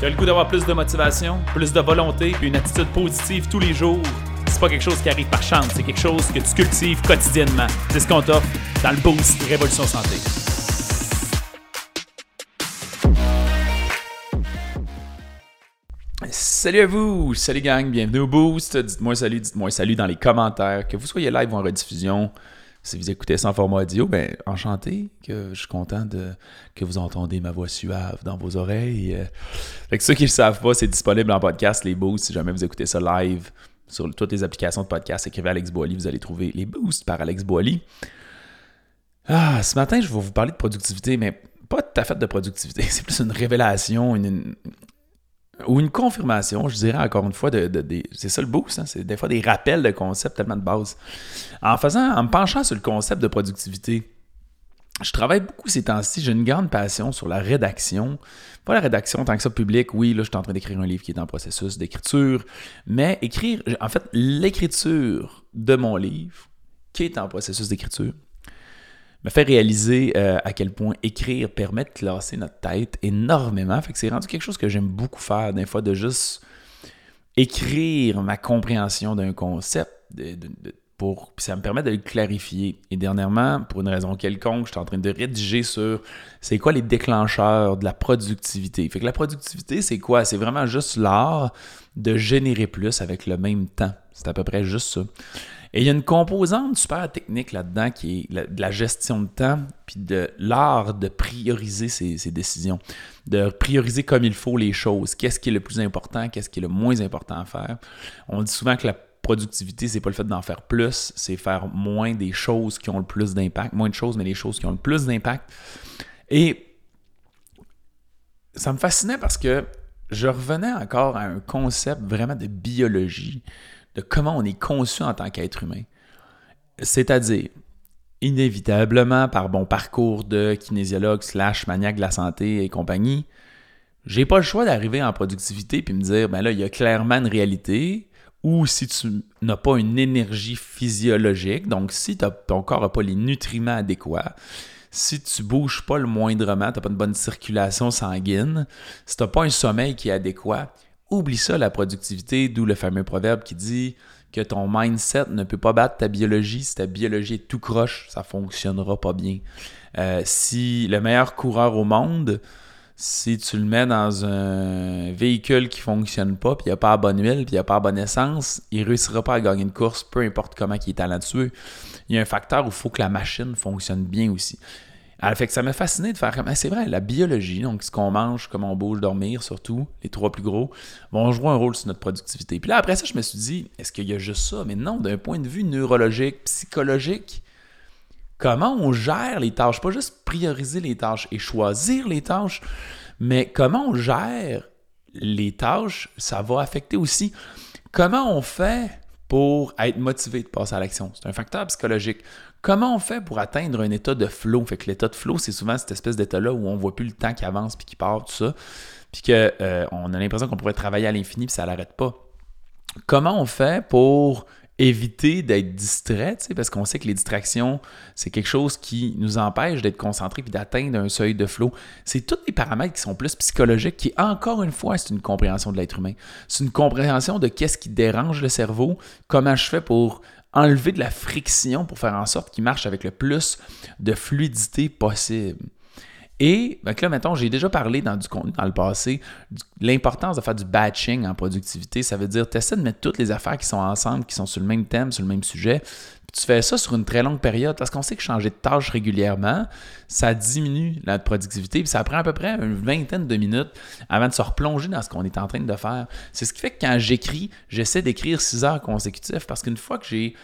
Tu as le goût d'avoir plus de motivation, plus de volonté, puis une attitude positive tous les jours? C'est pas quelque chose qui arrive par chance, c'est quelque chose que tu cultives quotidiennement. C'est ce qu'on t'offre dans le Boost Révolution Santé. Salut à vous, salut gang, bienvenue au Boost. Dites-moi salut, dites-moi salut dans les commentaires, que vous soyez live ou en rediffusion. Si vous écoutez ça en format audio, ben enchanté, que je suis content de que vous entendez ma voix suave dans vos oreilles. Euh, fait que ceux qui ne le savent pas, c'est disponible en podcast, les boosts. Si jamais vous écoutez ça live sur toutes les applications de podcast, écrivez Alex Boily, vous allez trouver les boosts par Alex Boily. Ah, ce matin, je vais vous parler de productivité, mais pas tout à fait de productivité. C'est plus une révélation, une, ou une confirmation, je dirais encore une fois, de, c'est ça le boost, hein? c'est des fois des rappels de concepts tellement de base. En faisant, en me penchant sur le concept de productivité, je travaille beaucoup ces temps-ci, j'ai une grande passion sur la rédaction. Pas la rédaction tant que ça public, oui, là je suis en train d'écrire un livre qui est en processus d'écriture, mais écrire, en fait, l'écriture de mon livre qui est en processus d'écriture, me fait réaliser euh, à quel point écrire permet de classer notre tête énormément. Fait que c'est rendu quelque chose que j'aime beaucoup faire, des fois, de juste écrire ma compréhension d'un concept, pour, ça me permet de le clarifier. Et dernièrement, pour une raison quelconque, je suis en train de rédiger sur c'est quoi les déclencheurs de la productivité. Fait que la productivité, c'est quoi? C'est vraiment juste l'art de générer plus avec le même temps. C'est à peu près juste ça. Et il y a une composante super technique là-dedans qui est de la gestion de temps, puis de l'art de prioriser ses, décisions, de prioriser comme il faut les choses. Qu'est-ce qui est le plus important, qu'est-ce qui est le moins important à faire? On dit souvent que la productivité, c'est pas le fait d'en faire plus, c'est faire moins des choses qui ont le plus d'impact. Moins de choses, mais les choses qui ont le plus d'impact. Et ça me fascinait parce que je revenais encore à un concept vraiment de biologie de comment on est conçu en tant qu'être humain. C'est-à-dire, inévitablement, par bon parcours de kinésiologue slash maniaque de la santé et compagnie, j'ai pas le choix d'arriver en productivité puis me dire, ben là, il y a clairement une réalité, ou si tu n'as pas une énergie physiologique, donc si ton corps n'a pas les nutriments adéquats, si tu bouges pas le moindrement, tu n'as pas une bonne circulation sanguine, si tu n'as pas un sommeil qui est adéquat, Oublie ça, la productivité, d'où le fameux proverbe qui dit que ton mindset ne peut pas battre ta biologie. Si ta biologie est tout croche, ça ne fonctionnera pas bien. Euh, si le meilleur coureur au monde, si tu le mets dans un véhicule qui ne fonctionne pas, puis il n'y a pas bonne huile, puis il n'y a pas bonne essence, il ne réussira pas à gagner une course, peu importe comment il est talentueux. Il y a un facteur où il faut que la machine fonctionne bien aussi. Alors, fait que ça m'a fasciné de faire comme. c'est vrai, la biologie, donc ce qu'on mange, comment on bouge, dormir surtout, les trois plus gros, vont jouer un rôle sur notre productivité. Puis là, après ça, je me suis dit, est-ce qu'il y a juste ça? Mais non, d'un point de vue neurologique, psychologique, comment on gère les tâches? Pas juste prioriser les tâches et choisir les tâches, mais comment on gère les tâches, ça va affecter aussi comment on fait pour être motivé de passer à l'action. C'est un facteur psychologique. Comment on fait pour atteindre un état de flow? Fait que l'état de flow, c'est souvent cette espèce d'état-là où on voit plus le temps qui avance puis qui part, tout ça. Puis qu'on euh, a l'impression qu'on pourrait travailler à l'infini puis ça l'arrête pas. Comment on fait pour éviter d'être distrait, parce qu'on sait que les distractions, c'est quelque chose qui nous empêche d'être concentré puis d'atteindre un seuil de flow. C'est tous les paramètres qui sont plus psychologiques, qui, encore une fois, c'est une compréhension de l'être humain. C'est une compréhension de qu'est-ce qui dérange le cerveau, comment je fais pour enlever de la friction pour faire en sorte qu'il marche avec le plus de fluidité possible. Et ben là, mettons, j'ai déjà parlé dans du contenu dans le passé, l'importance de faire du batching en productivité. Ça veut dire, tu essaies de mettre toutes les affaires qui sont ensemble, qui sont sur le même thème, sur le même sujet. Puis tu fais ça sur une très longue période parce qu'on sait que changer de tâche régulièrement, ça diminue la productivité. Puis ça prend à peu près une vingtaine de minutes avant de se replonger dans ce qu'on est en train de faire. C'est ce qui fait que quand j'écris, j'essaie d'écrire 6 heures consécutives parce qu'une fois que j'ai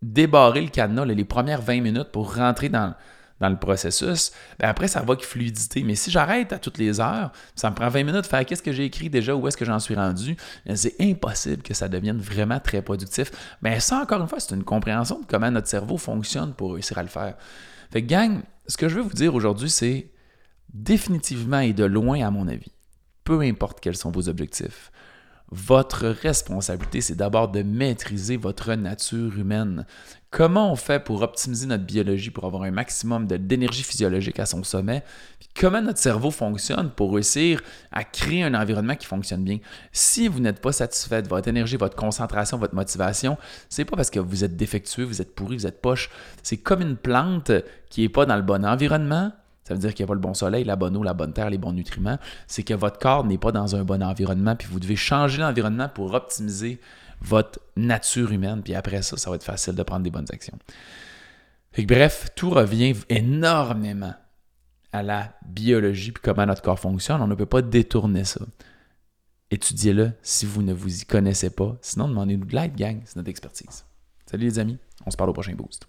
débarré le cadenas, les premières 20 minutes pour rentrer dans dans le processus, ben après, ça va avec fluidité. Mais si j'arrête à toutes les heures, ça me prend 20 minutes de faire qu'est-ce que j'ai écrit déjà, où est-ce que j'en suis rendu, ben, c'est impossible que ça devienne vraiment très productif. Mais ça, encore une fois, c'est une compréhension de comment notre cerveau fonctionne pour réussir à le faire. Fait que, gang, ce que je veux vous dire aujourd'hui, c'est définitivement et de loin, à mon avis, peu importe quels sont vos objectifs, votre responsabilité, c'est d'abord de maîtriser votre nature humaine. Comment on fait pour optimiser notre biologie, pour avoir un maximum d'énergie physiologique à son sommet? comment notre cerveau fonctionne pour réussir à créer un environnement qui fonctionne bien? Si vous n'êtes pas satisfait de votre énergie, votre concentration, votre motivation, c'est pas parce que vous êtes défectueux, vous êtes pourri, vous êtes poche. C'est comme une plante qui n'est pas dans le bon environnement, ça veut dire qu'il n'y a pas le bon soleil, la bonne eau, la bonne terre, les bons nutriments. C'est que votre corps n'est pas dans un bon environnement, puis vous devez changer l'environnement pour optimiser votre nature humaine. Puis après ça, ça va être facile de prendre des bonnes actions. bref, tout revient énormément à la biologie puis comment notre corps fonctionne. On ne peut pas détourner ça. Étudiez-le si vous ne vous y connaissez pas. Sinon, demandez-nous de l'aide, gang. C'est notre expertise. Salut les amis. On se parle au prochain boost.